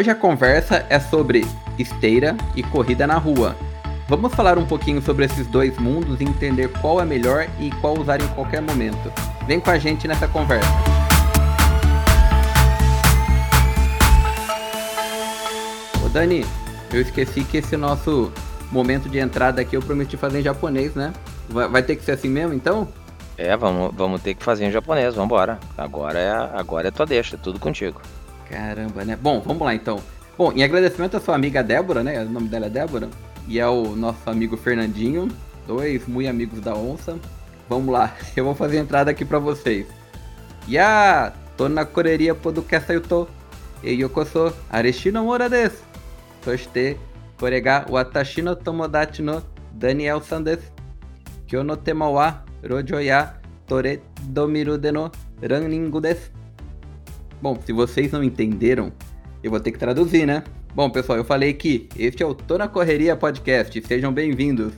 Hoje a conversa é sobre esteira e corrida na rua. Vamos falar um pouquinho sobre esses dois mundos e entender qual é melhor e qual usar em qualquer momento. Vem com a gente nessa conversa. Ô Dani, eu esqueci que esse nosso momento de entrada aqui eu prometi fazer em japonês, né? Vai, ter que ser assim mesmo, então? É, vamos, vamos ter que fazer em japonês, vamos embora. Agora é, agora é tua deixa, tudo contigo. Caramba, né? Bom, vamos lá então. Bom, em agradecimento à sua amiga Débora, né? O nome dela é Débora. E ao nosso amigo Fernandinho, dois muito amigos da onça. Vamos lá, eu vou fazer a entrada aqui para vocês. Ya, tô na correria podcast eu tô. E yokoso, areshi no mora desu. Soshite, korega watashi no tomodachi no Daniel san desu. Kyo no tema wa tore domiru de no. Bom, se vocês não entenderam, eu vou ter que traduzir, né? Bom, pessoal, eu falei que este é o Tô na Correria Podcast. Sejam bem-vindos.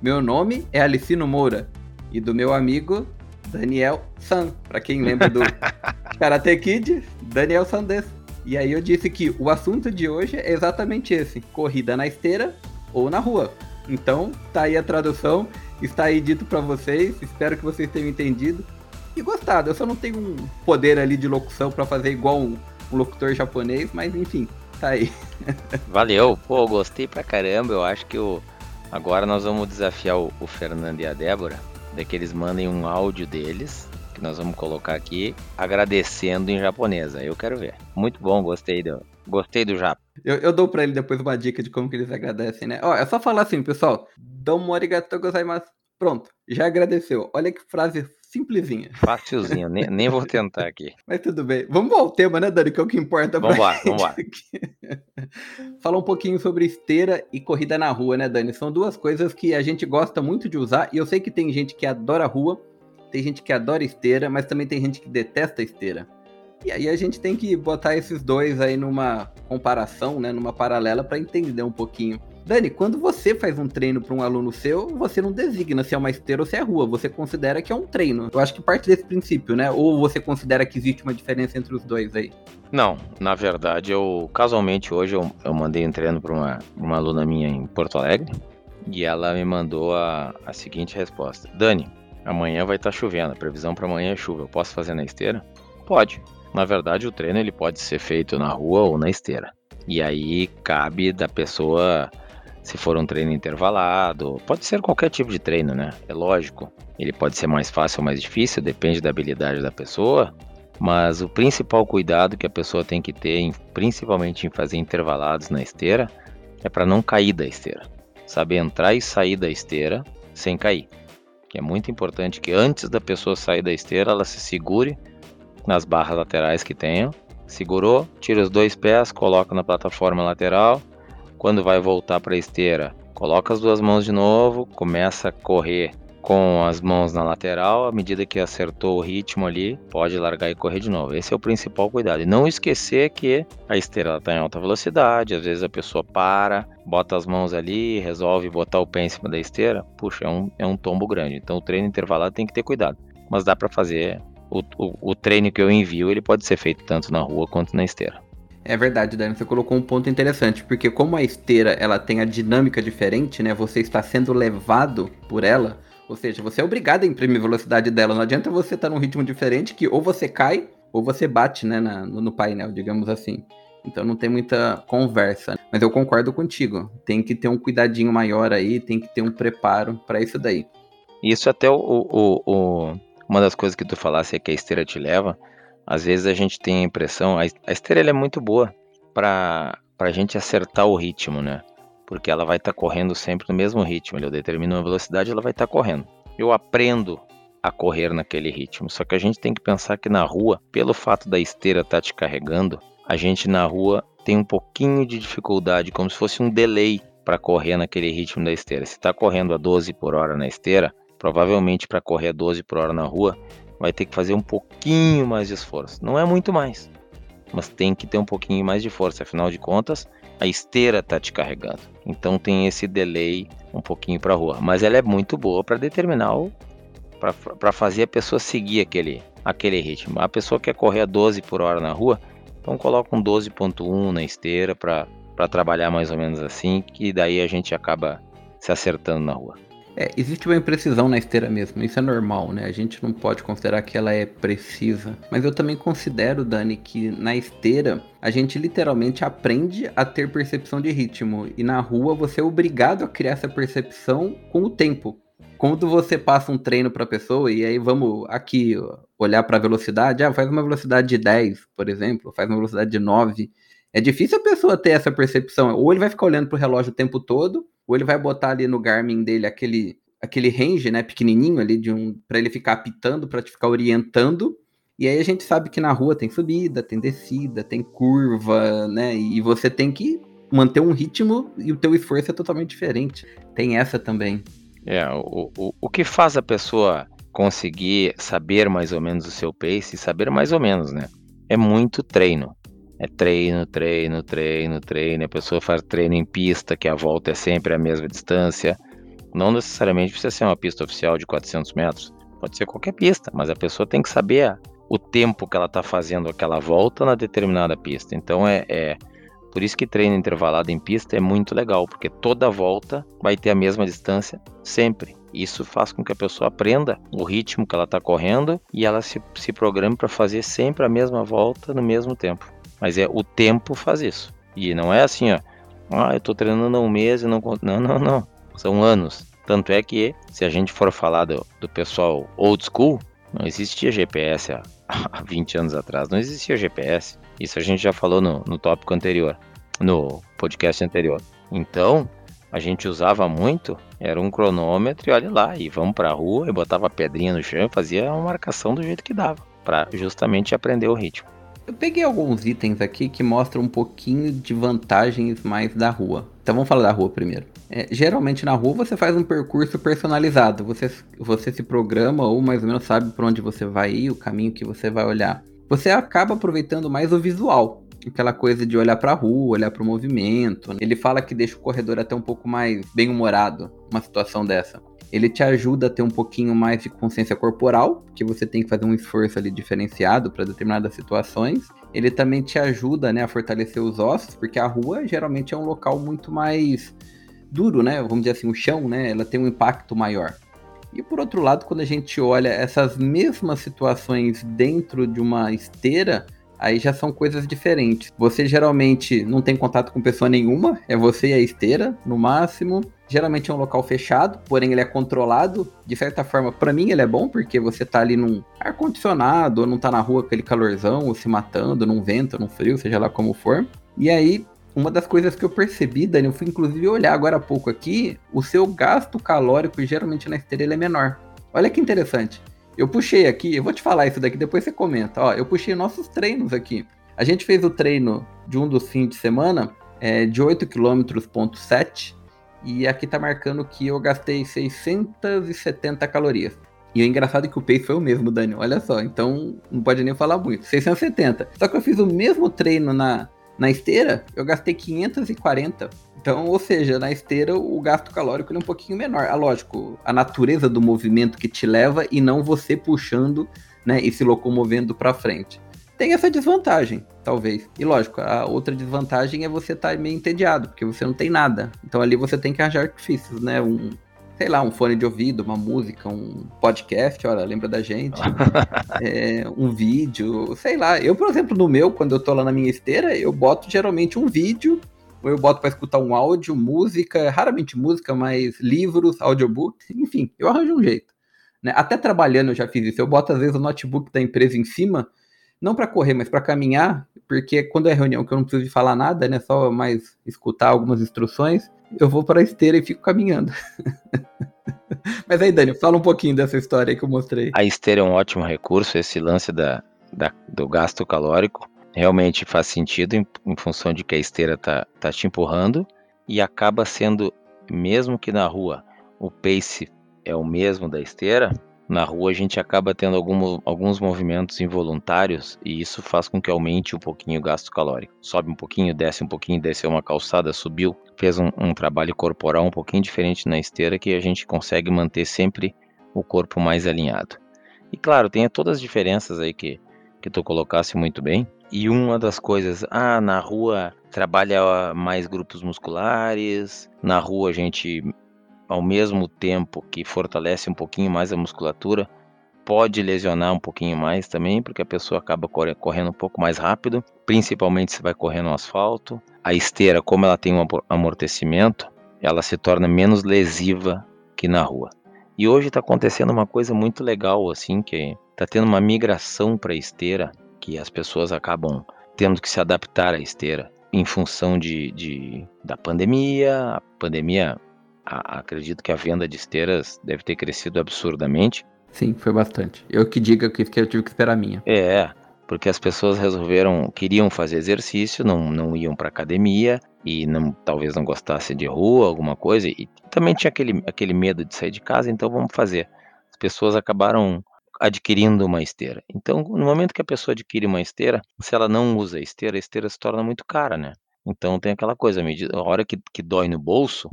Meu nome é Alicino Moura e do meu amigo Daniel San. Para quem lembra do Karate Kid, Daniel Sandes. E aí eu disse que o assunto de hoje é exatamente esse: corrida na esteira ou na rua. Então, tá aí a tradução, está aí dito para vocês. Espero que vocês tenham entendido e gostado. Eu só não tenho um poder ali de locução para fazer igual um, um, locutor japonês, mas enfim, tá aí. Valeu, pô, gostei pra caramba. Eu acho que o... agora nós vamos desafiar o, o Fernando e a Débora, de que eles mandem um áudio deles, que nós vamos colocar aqui, agradecendo em japonês. Aí eu quero ver. Muito bom, gostei do, gostei do Jap. Eu, eu dou pra ele depois uma dica de como que eles agradecem, né? Ó, é só falar assim, pessoal. Domo arigatou gozaimasu. Pronto, já agradeceu. Olha que frase simplesinha. Facilzinho, nem, nem vou tentar aqui. Mas tudo bem. Vamos ao tema, né, Dani? Que é o que importa vamos pra lá, vamos lá. Falar um pouquinho sobre esteira e corrida na rua, né, Dani? São duas coisas que a gente gosta muito de usar. E eu sei que tem gente que adora rua, tem gente que adora esteira, mas também tem gente que detesta esteira. E aí a gente tem que botar esses dois aí numa comparação, né, numa paralela para entender um pouquinho Dani, quando você faz um treino para um aluno seu, você não designa se é uma esteira ou se é rua, você considera que é um treino. Eu acho que parte desse princípio, né? Ou você considera que existe uma diferença entre os dois aí? Não, na verdade, eu casualmente hoje eu, eu mandei um treino para uma, uma aluna minha em Porto Alegre e ela me mandou a, a seguinte resposta: Dani, amanhã vai estar tá chovendo, a previsão para amanhã é chuva, eu posso fazer na esteira? Pode. Na verdade, o treino ele pode ser feito na rua ou na esteira. E aí cabe da pessoa se for um treino intervalado, pode ser qualquer tipo de treino, né? É lógico. Ele pode ser mais fácil ou mais difícil, depende da habilidade da pessoa. Mas o principal cuidado que a pessoa tem que ter, principalmente em fazer intervalados na esteira, é para não cair da esteira. Saber entrar e sair da esteira sem cair. Que é muito importante que antes da pessoa sair da esteira, ela se segure nas barras laterais que tenham. Segurou, tira os dois pés, coloca na plataforma lateral quando vai voltar para a esteira, coloca as duas mãos de novo, começa a correr com as mãos na lateral, à medida que acertou o ritmo ali, pode largar e correr de novo. Esse é o principal cuidado. E não esquecer que a esteira está em alta velocidade, às vezes a pessoa para, bota as mãos ali, resolve botar o pé em cima da esteira, puxa, é um, é um tombo grande. Então o treino intervalado tem que ter cuidado. Mas dá para fazer o, o, o treino que eu envio, ele pode ser feito tanto na rua quanto na esteira. É verdade, Dani, você colocou um ponto interessante, porque como a esteira ela tem a dinâmica diferente, né? Você está sendo levado por ela, ou seja, você é obrigado a imprimir a velocidade dela. Não adianta você estar num ritmo diferente que ou você cai ou você bate, né, na, no, no painel, digamos assim. Então não tem muita conversa. Mas eu concordo contigo. Tem que ter um cuidadinho maior aí, tem que ter um preparo para isso daí. Isso até o, o, o, uma das coisas que tu falasse é que a esteira te leva às vezes a gente tem a impressão, a, esteira é muito boa para a gente acertar o ritmo, né? Porque ela vai estar tá correndo sempre no mesmo ritmo. Eu determino uma velocidade, ela vai estar tá correndo. Eu aprendo a correr naquele ritmo. Só que a gente tem que pensar que na rua, pelo fato da esteira estar tá te carregando, a gente na rua tem um pouquinho de dificuldade, como se fosse um delay para correr naquele ritmo da esteira. Se está correndo a 12 por hora na esteira, provavelmente para correr a 12 por hora na rua, vai ter que fazer um pouquinho mais de esforço. Não é muito mais, mas tem que ter um pouquinho mais de força, afinal de contas, a esteira está te carregando. Então tem esse delay um pouquinho para a rua, mas ela é muito boa para determinar para fazer a pessoa seguir aquele aquele ritmo. A pessoa quer correr a 12 por hora na rua, Então coloca um 12.1 na esteira para trabalhar mais ou menos assim, que daí a gente acaba se acertando na rua. É, existe uma imprecisão na esteira mesmo, isso é normal, né? A gente não pode considerar que ela é precisa. Mas eu também considero, Dani, que na esteira a gente literalmente aprende a ter percepção de ritmo. E na rua você é obrigado a criar essa percepção com o tempo. Quando você passa um treino para a pessoa, e aí vamos aqui olhar para a velocidade, ah, faz uma velocidade de 10, por exemplo, faz uma velocidade de 9. É difícil a pessoa ter essa percepção. Ou ele vai ficar olhando para o relógio o tempo todo, ou ele vai botar ali no Garmin dele aquele aquele range, né, pequenininho ali de um para ele ficar apitando, para te ficar orientando. E aí a gente sabe que na rua tem subida, tem descida, tem curva, né? E você tem que manter um ritmo e o teu esforço é totalmente diferente. Tem essa também. É, o, o, o que faz a pessoa conseguir saber mais ou menos o seu pace, saber mais ou menos, né? É muito treino. É treino, treino, treino, treino. A pessoa faz treino em pista, que a volta é sempre a mesma distância. Não necessariamente precisa ser uma pista oficial de 400 metros. Pode ser qualquer pista, mas a pessoa tem que saber o tempo que ela está fazendo aquela volta na determinada pista. Então é, é, por isso que treino intervalado em pista é muito legal, porque toda volta vai ter a mesma distância sempre. Isso faz com que a pessoa aprenda o ritmo que ela está correndo e ela se, se programe para fazer sempre a mesma volta no mesmo tempo. Mas é o tempo faz isso. E não é assim, ó. Ah, eu tô treinando há um mês e não. Não, não, não. São anos. Tanto é que, se a gente for falar do, do pessoal old school, não existia GPS há, há 20 anos atrás. Não existia GPS. Isso a gente já falou no, no tópico anterior, no podcast anterior. Então, a gente usava muito, era um cronômetro e olha lá, e vamos para a rua e botava pedrinha no chão, fazia uma marcação do jeito que dava, para justamente aprender o ritmo. Eu peguei alguns itens aqui que mostram um pouquinho de vantagens mais da rua. Então vamos falar da rua primeiro. É, geralmente na rua você faz um percurso personalizado. Você, você se programa ou mais ou menos sabe para onde você vai ir, o caminho que você vai olhar. Você acaba aproveitando mais o visual. Aquela coisa de olhar para a rua, olhar para o movimento. Ele fala que deixa o corredor até um pouco mais bem-humorado, uma situação dessa. Ele te ajuda a ter um pouquinho mais de consciência corporal, que você tem que fazer um esforço ali diferenciado para determinadas situações. Ele também te ajuda, né, a fortalecer os ossos, porque a rua geralmente é um local muito mais duro, né? Vamos dizer assim, o chão, né? Ela tem um impacto maior. E por outro lado, quando a gente olha essas mesmas situações dentro de uma esteira, aí já são coisas diferentes. Você geralmente não tem contato com pessoa nenhuma, é você e a esteira, no máximo. Geralmente é um local fechado, porém ele é controlado. De certa forma, para mim ele é bom, porque você tá ali num ar-condicionado, ou não tá na rua aquele calorzão, ou se matando, num vento, num frio, seja lá como for. E aí, uma das coisas que eu percebi, Dani, eu fui inclusive olhar agora há pouco aqui, o seu gasto calórico geralmente na esteira é menor. Olha que interessante. Eu puxei aqui, eu vou te falar isso daqui, depois você comenta. Ó, eu puxei nossos treinos aqui. A gente fez o treino de um dos fins de semana é, de 8 km, ponto 7, e aqui tá marcando que eu gastei 670 calorias. E o engraçado é que o pace foi o mesmo, Dani. Olha só, então não pode nem falar muito. 670. Só que eu fiz o mesmo treino na, na esteira, eu gastei 540. Então, ou seja, na esteira o gasto calórico é um pouquinho menor. Ah, lógico, a natureza do movimento que te leva e não você puxando né, e se locomovendo para frente tem essa desvantagem, talvez. E lógico, a outra desvantagem é você estar tá meio entediado, porque você não tem nada. Então ali você tem que arranjar artifícios, né? Um, sei lá, um fone de ouvido, uma música, um podcast, olha, lembra da gente. é, um vídeo, sei lá. Eu, por exemplo, no meu, quando eu tô lá na minha esteira, eu boto geralmente um vídeo, ou eu boto para escutar um áudio, música, raramente música, mas livros, audiobook, enfim, eu arranjo um jeito. Né? Até trabalhando eu já fiz isso. Eu boto às vezes o notebook da empresa em cima não para correr, mas para caminhar, porque quando é reunião que eu não preciso de falar nada, né, só mais escutar algumas instruções, eu vou para a esteira e fico caminhando. mas aí, Dani, fala um pouquinho dessa história que eu mostrei. A esteira é um ótimo recurso, esse lance da, da do gasto calórico realmente faz sentido em, em função de que a esteira tá, tá te empurrando e acaba sendo, mesmo que na rua o pace é o mesmo da esteira, na rua a gente acaba tendo algum, alguns movimentos involuntários e isso faz com que aumente um pouquinho o gasto calórico. Sobe um pouquinho, desce um pouquinho, desceu uma calçada, subiu, fez um, um trabalho corporal um pouquinho diferente na esteira que a gente consegue manter sempre o corpo mais alinhado. E claro, tem todas as diferenças aí que, que tu colocasse muito bem. e uma das coisas, ah, na rua trabalha mais grupos musculares, na rua a gente, ao mesmo tempo que fortalece um pouquinho mais a musculatura, pode lesionar um pouquinho mais também, porque a pessoa acaba correndo um pouco mais rápido, principalmente se vai correr no asfalto. A esteira, como ela tem um amortecimento, ela se torna menos lesiva que na rua. E hoje está acontecendo uma coisa muito legal, assim, que está tendo uma migração para a esteira, que as pessoas acabam tendo que se adaptar à esteira em função de, de da pandemia. A pandemia, a, acredito que a venda de esteiras deve ter crescido absurdamente. Sim, foi bastante. Eu que diga que eu tive que esperar a minha. É, porque as pessoas resolveram, queriam fazer exercício, não, não iam para academia e não, talvez não gostassem de rua, alguma coisa, e também tinha aquele, aquele medo de sair de casa, então vamos fazer. As pessoas acabaram adquirindo uma esteira. Então, no momento que a pessoa adquire uma esteira, se ela não usa a esteira, a esteira se torna muito cara, né? Então tem aquela coisa, a hora que, que dói no bolso,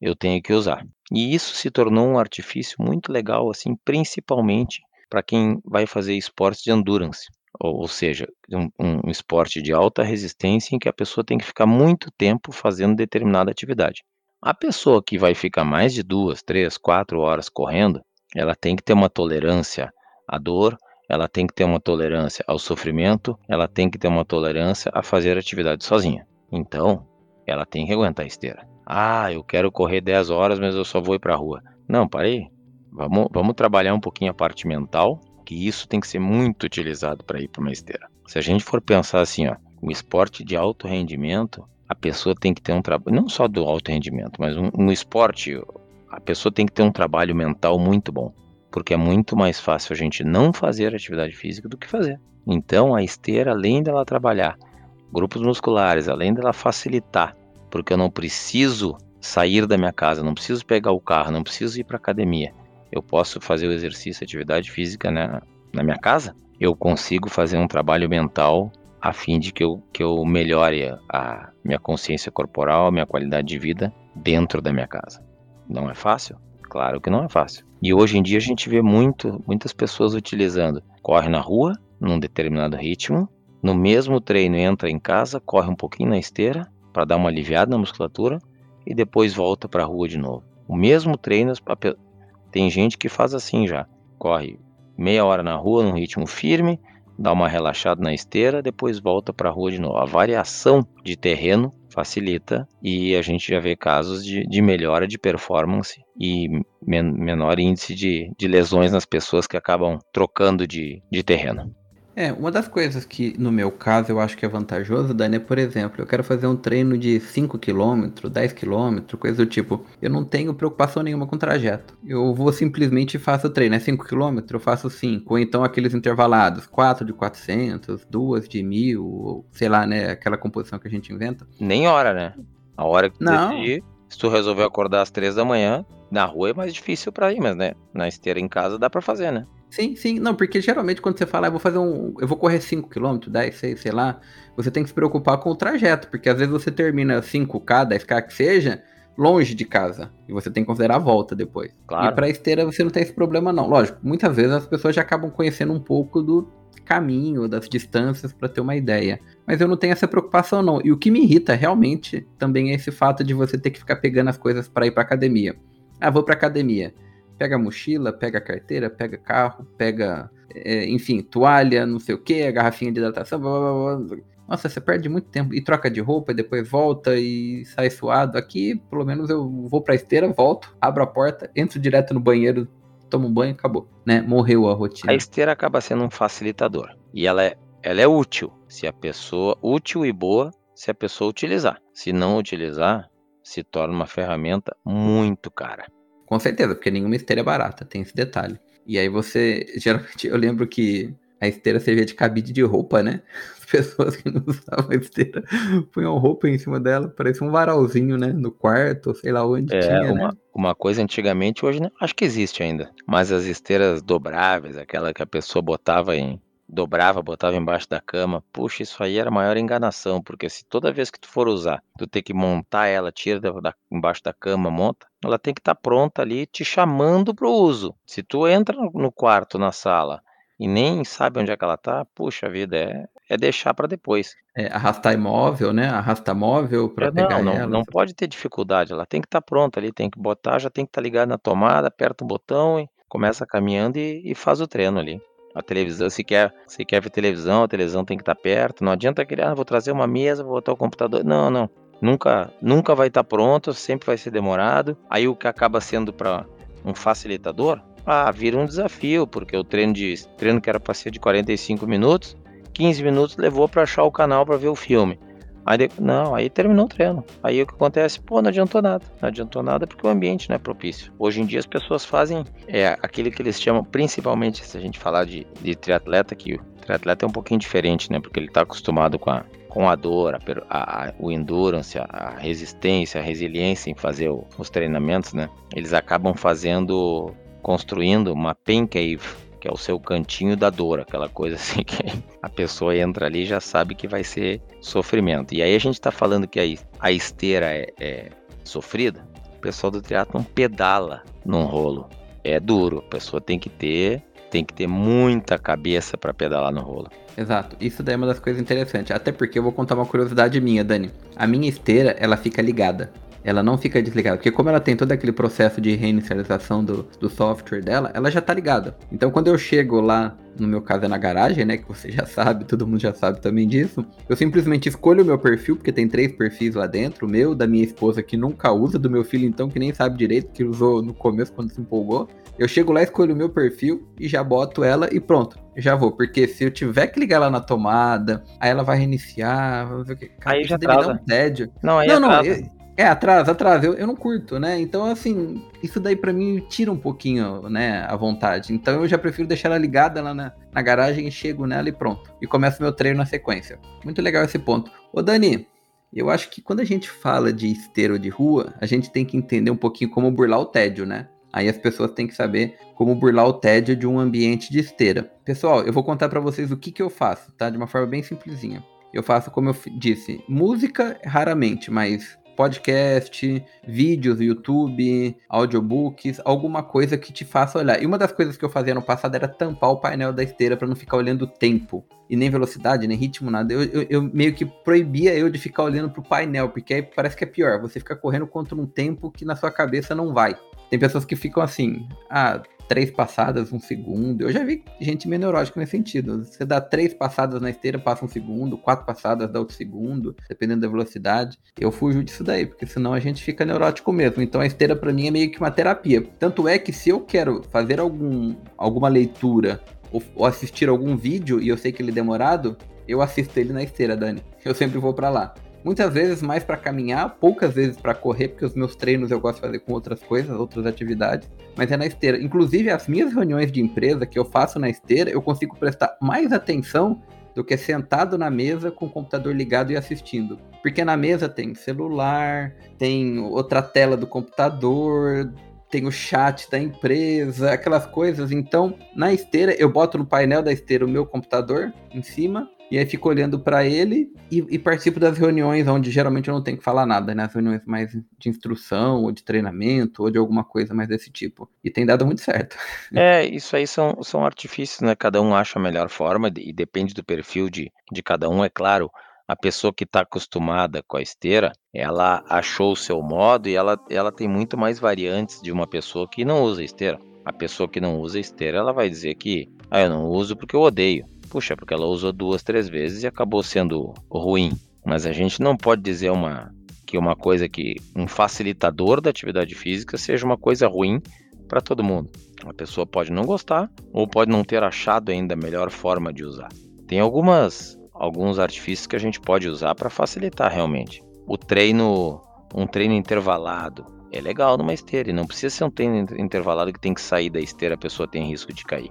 eu tenho que usar. E isso se tornou um artifício muito legal, assim, principalmente para quem vai fazer esportes de endurance, ou, ou seja, um, um, esporte de alta resistência em que a pessoa tem que ficar muito tempo fazendo determinada atividade. A pessoa que vai ficar mais de duas, três, quatro horas correndo, ela tem que ter uma tolerância à dor, ela tem que ter uma tolerância ao sofrimento, ela tem que ter uma tolerância a fazer atividade sozinha. Então, ela tem que aguentar a esteira. Ah, eu quero correr 10 horas, mas eu só vou ir para a rua. Não, parei. Vamos, vamos trabalhar um pouquinho a parte mental, que isso tem que ser muito utilizado para ir para uma esteira. Se a gente for pensar assim, ó, o esporte de alto rendimento, a pessoa tem que ter um trabalho, não só do alto rendimento, mas um, um esporte, a pessoa tem que ter um trabalho mental muito bom porque é muito mais fácil a gente não fazer atividade física do que fazer. Então, a esteira, além dela trabalhar grupos musculares, além dela facilitar, porque eu não preciso sair da minha casa, não preciso pegar o carro, não preciso ir para academia. Eu posso fazer o exercício, atividade física né, na minha casa. Eu consigo fazer um trabalho mental a fim de que eu, que eu melhore a minha consciência corporal, a minha qualidade de vida dentro da minha casa. Não é fácil? Claro que não é fácil. E hoje em dia a gente vê muito, muitas pessoas utilizando. Corre na rua, num determinado ritmo, no mesmo treino entra em casa, corre um pouquinho na esteira para dar uma aliviada na musculatura e depois volta para a rua de novo. O mesmo treino, tem gente que faz assim já. Corre meia hora na rua num ritmo firme, dá uma relaxada na esteira, depois volta para a rua de novo. A variação de terreno facilita e a gente já vê casos de, de melhora de performance e men menor índice de, de lesões nas pessoas que acabam trocando de, de terreno. É, uma das coisas que no meu caso eu acho que é vantajoso, Dani, é, por exemplo, eu quero fazer um treino de 5 km, 10 km, coisa do tipo. Eu não tenho preocupação nenhuma com o trajeto. Eu vou simplesmente faço o treino. É 5 km, eu faço 5. Ou então aqueles intervalados, 4 de 400, 2 de 1000, sei lá, né, aquela composição que a gente inventa. Nem hora, né? A hora que tu não. decidir, se tu resolver acordar às 3 da manhã, na rua é mais difícil para ir, mas né, na esteira em casa dá para fazer, né? Sim, sim. Não, porque geralmente quando você fala, ah, eu vou fazer um. Eu vou correr 5km, 10, 6, sei lá, você tem que se preocupar com o trajeto, porque às vezes você termina 5K, 10K que seja, longe de casa. E você tem que considerar a volta depois. Claro. E pra esteira você não tem esse problema, não. Lógico, muitas vezes as pessoas já acabam conhecendo um pouco do caminho, das distâncias, para ter uma ideia. Mas eu não tenho essa preocupação, não. E o que me irrita realmente também é esse fato de você ter que ficar pegando as coisas para ir pra academia. Ah, vou pra academia pega mochila, pega carteira, pega carro, pega, é, enfim, toalha, não sei o que, a garrafinha de hidratação, blá, blá, blá. Nossa, você perde muito tempo e troca de roupa e depois volta e sai suado. Aqui, pelo menos eu vou pra esteira, volto, abro a porta, entro direto no banheiro, tomo um banho, acabou, né? Morreu a rotina. A esteira acaba sendo um facilitador e ela é, ela é útil se a pessoa útil e boa se a pessoa utilizar. Se não utilizar, se torna uma ferramenta muito cara. Com certeza, porque nenhuma esteira é barata, tem esse detalhe. E aí você, geralmente, eu lembro que a esteira servia de cabide de roupa, né? As pessoas que não usavam a esteira punham roupa em cima dela, parecia um varalzinho, né? No quarto, sei lá onde é, tinha, uma, né? uma coisa antigamente, hoje né? acho que existe ainda, mas as esteiras dobráveis, aquela que a pessoa botava em, dobrava, botava embaixo da cama. Puxa, isso aí era a maior enganação, porque se toda vez que tu for usar, tu tem que montar ela, tira da, da, embaixo da cama, monta, ela tem que estar tá pronta ali te chamando pro uso. Se tu entra no quarto, na sala, e nem sabe onde é que ela tá, puxa vida, é, é deixar para depois. É, arrastar imóvel, né? Arrasta móvel para É, pegar não, não, ela. não pode ter dificuldade, ela tem que estar pronta ali, tem que botar, já tem que estar ligada na tomada, aperta um botão e começa caminhando e, e faz o treino ali. A televisão, se quer, se quer ver televisão, a televisão tem que estar perto. Não adianta querer, ah, vou trazer uma mesa, vou botar o computador. Não, não. Nunca, nunca vai estar pronto, sempre vai ser demorado. Aí o que acaba sendo para um facilitador, ah, vira um desafio, porque o treino de treino que era para ser de 45 minutos, 15 minutos levou para achar o canal para ver o filme. Aí, não, aí terminou o treino. Aí o que acontece? Pô, não adiantou nada. Não adiantou nada porque o ambiente não é propício. Hoje em dia as pessoas fazem é, aquele que eles chamam, principalmente se a gente falar de, de triatleta, que o triatleta é um pouquinho diferente, né? Porque ele está acostumado com a, com a dor, a, a, o endurance, a, a, resistência, a resiliência em fazer o, os treinamentos, né? Eles acabam fazendo, construindo uma pain cave que é o seu cantinho da dor, aquela coisa assim que a pessoa entra ali e já sabe que vai ser sofrimento. E aí a gente está falando que a, esteira é, é sofrida, o pessoal do triatlon pedala num rolo. É duro, a pessoa tem que ter tem que ter muita cabeça para pedalar no rolo. Exato, isso daí é uma das coisas interessantes. Até porque eu vou contar uma curiosidade minha, Dani. A minha esteira, ela fica ligada ela não fica desligada. Porque como ela tem todo aquele processo de reinicialização do, do software dela, ela já tá ligada. Então quando eu chego lá, no meu caso é na garagem, né? Que você já sabe, todo mundo já sabe também disso. Eu simplesmente escolho o meu perfil, porque tem três perfis lá dentro. O meu, da minha esposa que nunca usa, do meu filho então que nem sabe direito, que usou no começo quando se empolgou. Eu chego lá, escolho o meu perfil e já boto ela e pronto. Já vou, porque se eu tiver que ligar ela na tomada, aí ela vai reiniciar, vai ver o que. Cara, aí já atrasa. Um tédio. Não, aí não, não, eu, é, atrasa, atrasa. Eu, eu não curto, né? Então, assim, isso daí para mim tira um pouquinho, né, a vontade. Então eu já prefiro deixar ela ligada lá na, na garagem chego nela e pronto. E começo meu treino na sequência. Muito legal esse ponto. Ô, Dani, eu acho que quando a gente fala de esteiro de rua, a gente tem que entender um pouquinho como burlar o tédio, né? Aí as pessoas têm que saber como burlar o tédio de um ambiente de esteira. Pessoal, eu vou contar para vocês o que, que eu faço, tá? De uma forma bem simplesinha. Eu faço, como eu disse, música raramente, mas podcast, vídeos no YouTube, audiobooks, alguma coisa que te faça olhar. E uma das coisas que eu fazia no passado era tampar o painel da esteira para não ficar olhando o tempo. E nem velocidade, nem ritmo, nada. Eu, eu, eu, meio que proibia eu de ficar olhando pro painel, porque aí parece que é pior. Você fica correndo contra um tempo que na sua cabeça não vai. Tem pessoas que ficam assim, ah, três passadas, um segundo. Eu já vi gente meio neurótica nesse sentido. Você dá três passadas na esteira, passa um segundo, quatro passadas dá outro segundo, dependendo da velocidade. Eu fujo disso daí, porque senão a gente fica neurótico mesmo. Então a esteira para mim é meio que uma terapia. Tanto é que se eu quero fazer algum, alguma leitura ou, ou assistir algum vídeo e eu sei que ele é demorado, eu assisto ele na esteira, Dani. Eu sempre vou para lá. Muitas vezes mais para caminhar, poucas vezes para correr, porque os meus treinos eu gosto de fazer com outras coisas, outras atividades, mas é na esteira. Inclusive, as minhas reuniões de empresa que eu faço na esteira, eu consigo prestar mais atenção do que sentado na mesa com o computador ligado e assistindo. Porque na mesa tem celular, tem outra tela do computador, tem o chat da empresa, aquelas coisas. Então, na esteira, eu boto no painel da esteira o meu computador em cima e aí fico olhando para ele e, e, participo das reuniões onde geralmente eu não tenho que falar nada, né? As reuniões mais de instrução, ou de treinamento, ou de alguma coisa mais desse tipo. E tem dado muito certo. É, isso aí são, são artifícios, né? Cada um acha a melhor forma e depende do perfil de, de cada um, é claro. A pessoa que está acostumada com a esteira, ela achou o seu modo e ela, ela tem muito mais variantes de uma pessoa que não usa esteira. A pessoa que não usa esteira, ela vai dizer que, ah, eu não uso porque eu odeio. Puxa, porque ela usou duas, três vezes e acabou sendo ruim. Mas a gente não pode dizer uma, que uma coisa que um facilitador da atividade física seja uma coisa ruim para todo mundo. A pessoa pode não gostar ou pode não ter achado ainda a melhor forma de usar. Tem algumas alguns artifícios que a gente pode usar para facilitar realmente. O treino, um treino intervalado é legal numa esteira, e não precisa ser um treino intervalado que tem que sair da esteira, a pessoa tem risco de cair.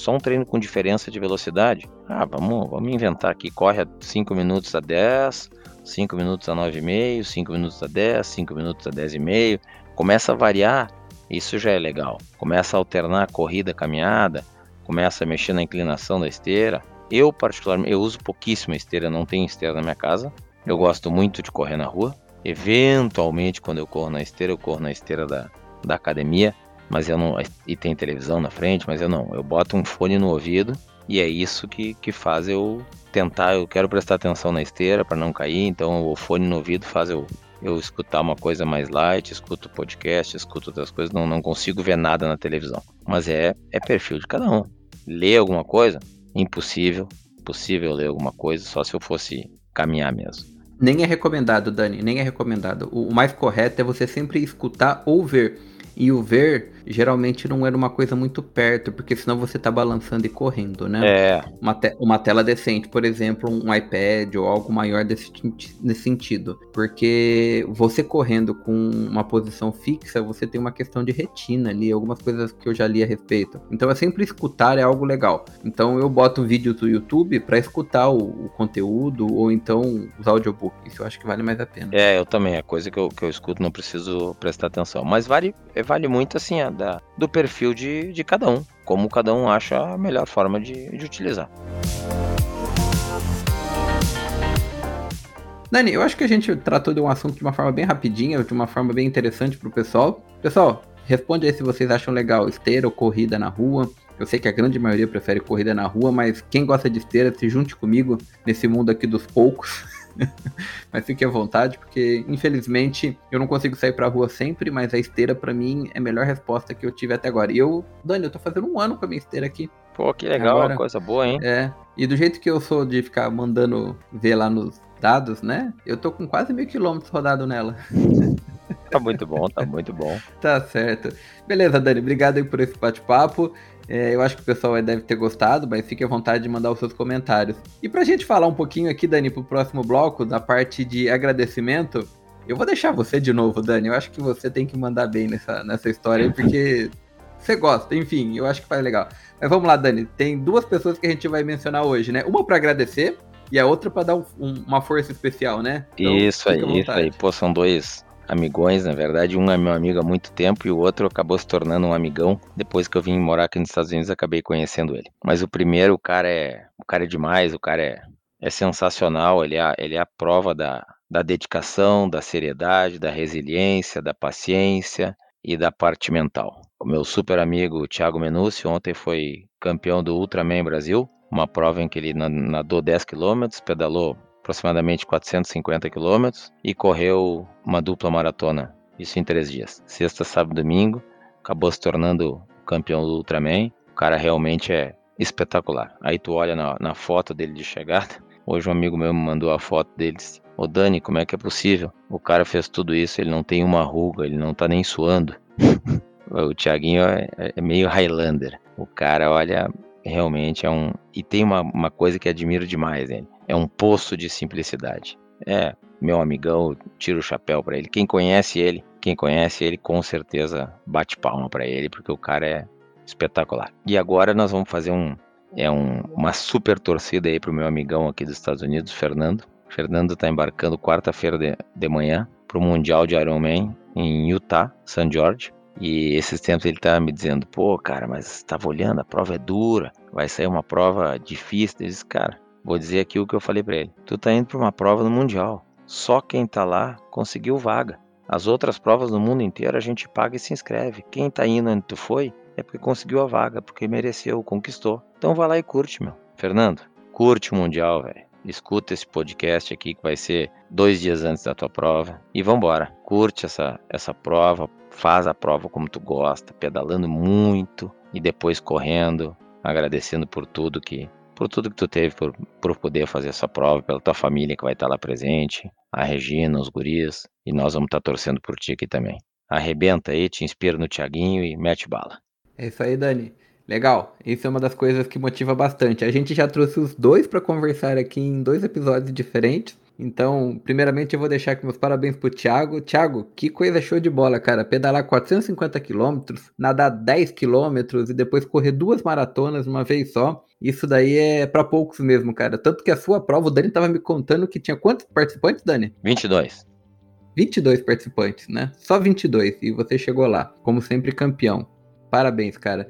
Só um treino com diferença de velocidade. Ah, vamos, vamos inventar aqui. Corre a 5 minutos a 10, 5 minutos a 9,5, 5 minutos a 10, 5 minutos a 10,5. Começa a variar, isso já é legal. Começa a alternar corrida, caminhada, começa a mexer na inclinação da esteira. Eu, particularmente, eu uso pouquíssima esteira, não tenho esteira na minha casa. Eu gosto muito de correr na rua. Eventualmente, quando eu corro na esteira, eu corro na esteira da, da academia mas eu não. E tem televisão na frente, mas eu não. Eu boto um fone no ouvido E é isso que, que faz eu tentar, eu quero prestar atenção na esteira para não cair, então o fone no ouvido faz eu eu escutar uma coisa mais light, escuto podcast, escuto outras coisas, não, não consigo ver nada na televisão. Mas é, é perfil de cada um. Ler alguma coisa? Impossível. Possível ler alguma coisa, só se eu fosse caminhar mesmo. Nem é recomendado, Dani, nem é recomendado. O mais correto é você sempre escutar ou ver. E o ver geralmente não era uma coisa muito perto, porque senão você tá balançando e correndo, né? É. Uma, te uma tela decente, por exemplo, um iPad ou algo maior desse, nesse sentido. Porque você correndo com uma posição fixa, você tem uma questão de retina ali, algumas coisas que eu já li a respeito. Então é sempre escutar é algo legal. Então eu boto vídeos do YouTube para escutar o, o, conteúdo ou então os audiobooks. Isso eu acho que vale mais a pena. É, eu também. A coisa que eu, que eu escuto não preciso prestar atenção. Mas vale, vale muito assim da, do perfil de, de cada um, como cada um acha a melhor forma de, de utilizar. Dani, eu acho que a gente tratou de um assunto de uma forma bem rapidinha, de uma forma bem interessante para o pessoal. Pessoal, responde aí se vocês acham legal esteira ou corrida na rua. Eu sei que a grande maioria prefere corrida na rua, mas quem gosta de esteira, se junte comigo nesse mundo aqui dos poucos. mas fique à vontade, porque infelizmente eu não consigo sair pra rua sempre, mas a esteira para mim é a melhor resposta que eu tive até agora. E eu, Dani, eu tô fazendo um ano com a minha esteira aqui. Pô, que legal, agora, coisa boa, hein? É. E do jeito que eu sou de ficar mandando ver lá nos dados, né? Eu tô com quase mil quilômetros rodado nela. Tá muito bom, tá muito bom. tá certo. Beleza, Dani, obrigado aí por esse bate-papo. É, eu acho que o pessoal deve ter gostado, mas fique à vontade de mandar os seus comentários. E pra gente falar um pouquinho aqui, Dani, pro próximo bloco, da parte de agradecimento, eu vou deixar você de novo, Dani. Eu acho que você tem que mandar bem nessa, nessa história aí, porque você gosta, enfim, eu acho que faz legal. Mas vamos lá, Dani. Tem duas pessoas que a gente vai mencionar hoje, né? Uma para agradecer e a outra para dar um, um, uma força especial, né? Então, isso aí, isso aí. Pô, são dois amigões, na verdade. Um é meu amigo há muito tempo e o outro acabou se tornando um amigão. Depois que eu vim morar aqui nos Estados Unidos, acabei conhecendo ele. Mas o primeiro, o cara é, o cara é demais, o cara é, é sensacional. Ele é, ele é a prova da, da dedicação, da seriedade, da resiliência, da paciência e da parte mental. O meu super amigo Thiago Menucci ontem foi campeão do Ultraman Brasil, uma prova em que ele nadou 10 km, pedalou aproximadamente 450 quilômetros e correu uma dupla maratona, isso em três dias. Sexta, sábado e domingo, acabou se tornando campeão do Ultraman. O cara realmente é espetacular. Aí tu olha na, na foto dele de chegada, hoje um amigo meu me mandou a foto deles. Ô Dani, como é que é possível? O cara fez tudo isso, ele não tem uma ruga, ele não tá nem suando. o Thiaguinho é, é meio Highlander. O cara, olha, realmente é um. E tem uma, uma coisa que admiro demais nele é um poço de simplicidade. É, meu amigão, tiro o chapéu para ele. Quem conhece ele, quem conhece ele, com certeza bate palma para ele, porque o cara é espetacular. E agora nós vamos fazer um, é um, uma super torcida aí pro meu amigão aqui dos Estados Unidos, Fernando. Fernando está embarcando quarta-feira de, de manhã para o Mundial de Ironman em Utah, St. George. E esses tempos ele tá me dizendo, pô, cara, mas estava olhando, a prova é dura, vai sair uma prova difícil. Eu disse, cara, Vou dizer aqui o que eu falei para ele. Tu tá indo para uma prova no mundial. Só quem tá lá conseguiu vaga. As outras provas no mundo inteiro a gente paga e se inscreve. Quem tá indo onde tu foi é porque conseguiu a vaga, porque mereceu, conquistou. Então vai lá e curte, meu. Fernando, curte o mundial, velho. Escuta esse podcast aqui que vai ser dois dias antes da tua prova. E vambora. Curte essa, essa prova, faz a prova como tu gosta, pedalando muito e depois correndo, agradecendo por tudo que por tudo que tu teve, por, por poder fazer essa prova, pela tua família que vai estar lá presente, a Regina, os guris, e nós vamos estar torcendo por ti aqui também. Arrebenta aí, te inspira no Tiaguinho e mete bala. É isso aí, Dani. Legal, isso é uma das coisas que motiva bastante. A gente já trouxe os dois para conversar aqui em dois episódios diferentes. Então, primeiramente eu vou deixar aqui meus parabéns pro Thiago. Thiago, que coisa show de bola, cara. Pedalar 450 quilômetros, nadar 10 quilômetros e depois correr duas maratonas uma vez só. Isso daí é para poucos mesmo, cara. Tanto que a sua prova, o Dani tava me contando que tinha quantos participantes, Dani? 22. 22 participantes, né? Só 22 e você chegou lá, como sempre campeão. Parabéns, cara.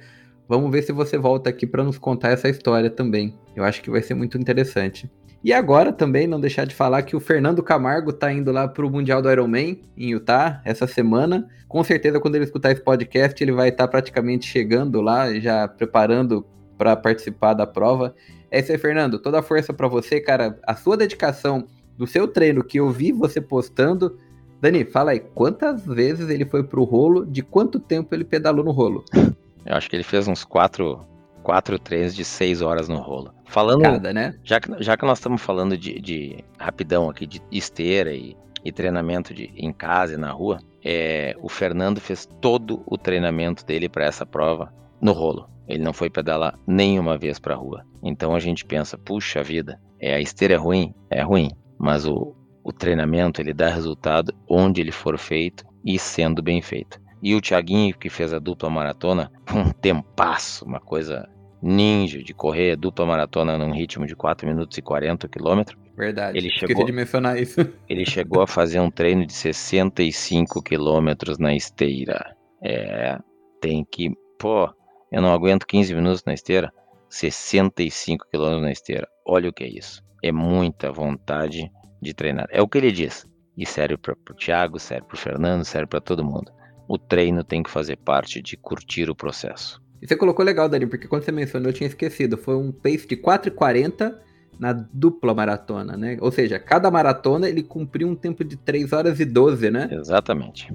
Vamos ver se você volta aqui para nos contar essa história também. Eu acho que vai ser muito interessante. E agora também não deixar de falar que o Fernando Camargo tá indo lá pro Mundial do Ironman em Utah essa semana. Com certeza quando ele escutar esse podcast ele vai estar tá praticamente chegando lá, já preparando para participar da prova. É isso aí, Fernando. Toda a força para você, cara. A sua dedicação do seu treino que eu vi você postando. Dani, fala aí, quantas vezes ele foi pro rolo? De quanto tempo ele pedalou no rolo? Eu acho que ele fez uns quatro, quatro treinos de seis horas no rolo. Falando, Cada, né? já que, já que nós estamos falando de, de rapidão aqui, de esteira e, e treinamento de, em casa e na rua, é, o Fernando fez todo o treinamento dele para essa prova no rolo. Ele não foi pedalar nenhuma vez para a rua. Então a gente pensa, puxa vida, é, a esteira é ruim? É ruim, mas o, o treinamento ele dá resultado onde ele for feito e sendo bem feito. E o Thiaguinho, que fez a dupla maratona, um tempasso, uma coisa ninja de correr dupla maratona num ritmo de 4 minutos e 40 quilômetros. Verdade. Ele chegou- de mencionar isso. Ele chegou a fazer um treino de 65 quilômetros na esteira. É, tem que. Pô, eu não aguento 15 minutos na esteira. 65 quilômetros na esteira. Olha o que é isso. É muita vontade de treinar. É o que ele diz. E serve para o Thiago, serve para o Fernando, serve para todo mundo. O treino tem que fazer parte de curtir o processo. E você colocou legal, Dani, porque quando você mencionou eu tinha esquecido. Foi um pace de 4,40 na dupla maratona, né? Ou seja, cada maratona ele cumpriu um tempo de 3 horas e 12, né? Exatamente.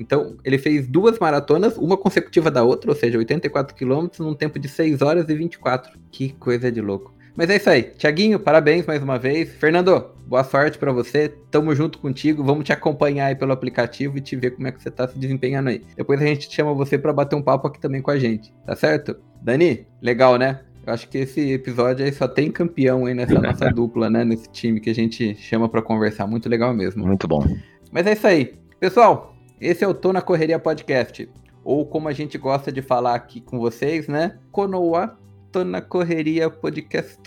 Então, ele fez duas maratonas, uma consecutiva da outra, ou seja, 84 quilômetros num tempo de 6 horas e 24. Que coisa de louco. Mas é isso aí. Tiaguinho, parabéns mais uma vez. Fernando, boa sorte pra você. Tamo junto contigo. Vamos te acompanhar aí pelo aplicativo e te ver como é que você tá se desempenhando aí. Depois a gente chama você pra bater um papo aqui também com a gente, tá certo? Dani, legal, né? Eu acho que esse episódio aí só tem campeão aí nessa nossa dupla, né? Nesse time que a gente chama pra conversar. Muito legal mesmo. Muito bom. Mas é isso aí. Pessoal, esse é o Tô na Correria Podcast. Ou como a gente gosta de falar aqui com vocês, né? Konoa Tô na Correria Podcast.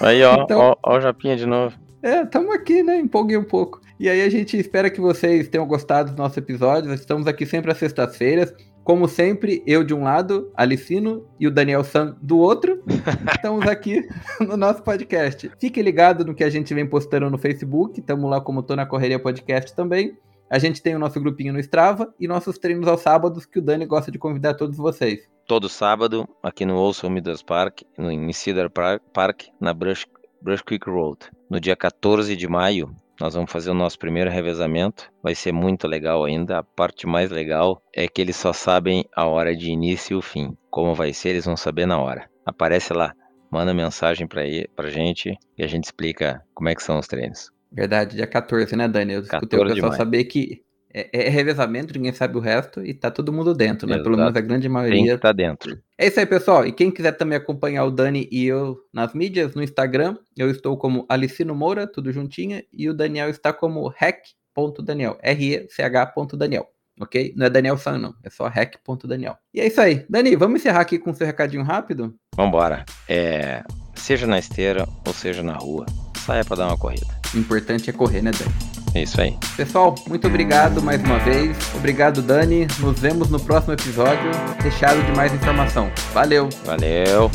Aí, ó, Então- ó, ó o Japinha de novo. É, estamos aqui, né? Empolguei um pouco. E aí a gente espera que vocês tenham gostado dos nossos episódios. Estamos aqui sempre às sextas-feiras. Como sempre, eu de um lado, Alicino e o Daniel San do outro. Estamos aqui no nosso podcast. Fique ligado no que a gente vem postando no Facebook. Estamos lá como Tô na Correria Podcast também. A gente tem o nosso grupinho no Strava e nossos treinos aos sábados que o Dani gosta de convidar todos vocês. Todo sábado, aqui no Olson Midas Park, no, em Cedar Par- Park, na Brush, Brush Creek Road. No dia 14 de maio, nós vamos fazer o nosso primeiro revezamento. Vai ser muito legal ainda. A parte mais legal é que eles só sabem a hora de início e o fim. Como vai ser, eles vão saber na hora. Aparece lá, manda mensagem aí, pra gente e a gente explica como é que são os treinos. Verdade, dia 14, né, Dani? Eu escutei o 14 de pessoal saber que é, é revezamento, ninguém sabe o resto e tá todo mundo dentro, né? Pelo menos a grande maioria. estar dentro. É isso aí, pessoal. E quem quiser também acompanhar o Dani e eu nas mídias, no Instagram, eu estou como Alicino Moura, tudo juntinho, e o Daniel está como hack.daniel, R-E-C-H.daniel. Ok? Não é Daniel San, não. É só hack.daniel. E é isso aí. Dani, vamos encerrar aqui com o seu recadinho rápido? Vambora. É, seja na esteira ou seja na rua, saia pra dar uma corrida. O importante é correr, né, Dani? É isso aí. Pessoal, muito obrigado mais uma vez. Obrigado, Dani. Nos vemos no próximo episódio, recheado de mais informação. Valeu! Valeu.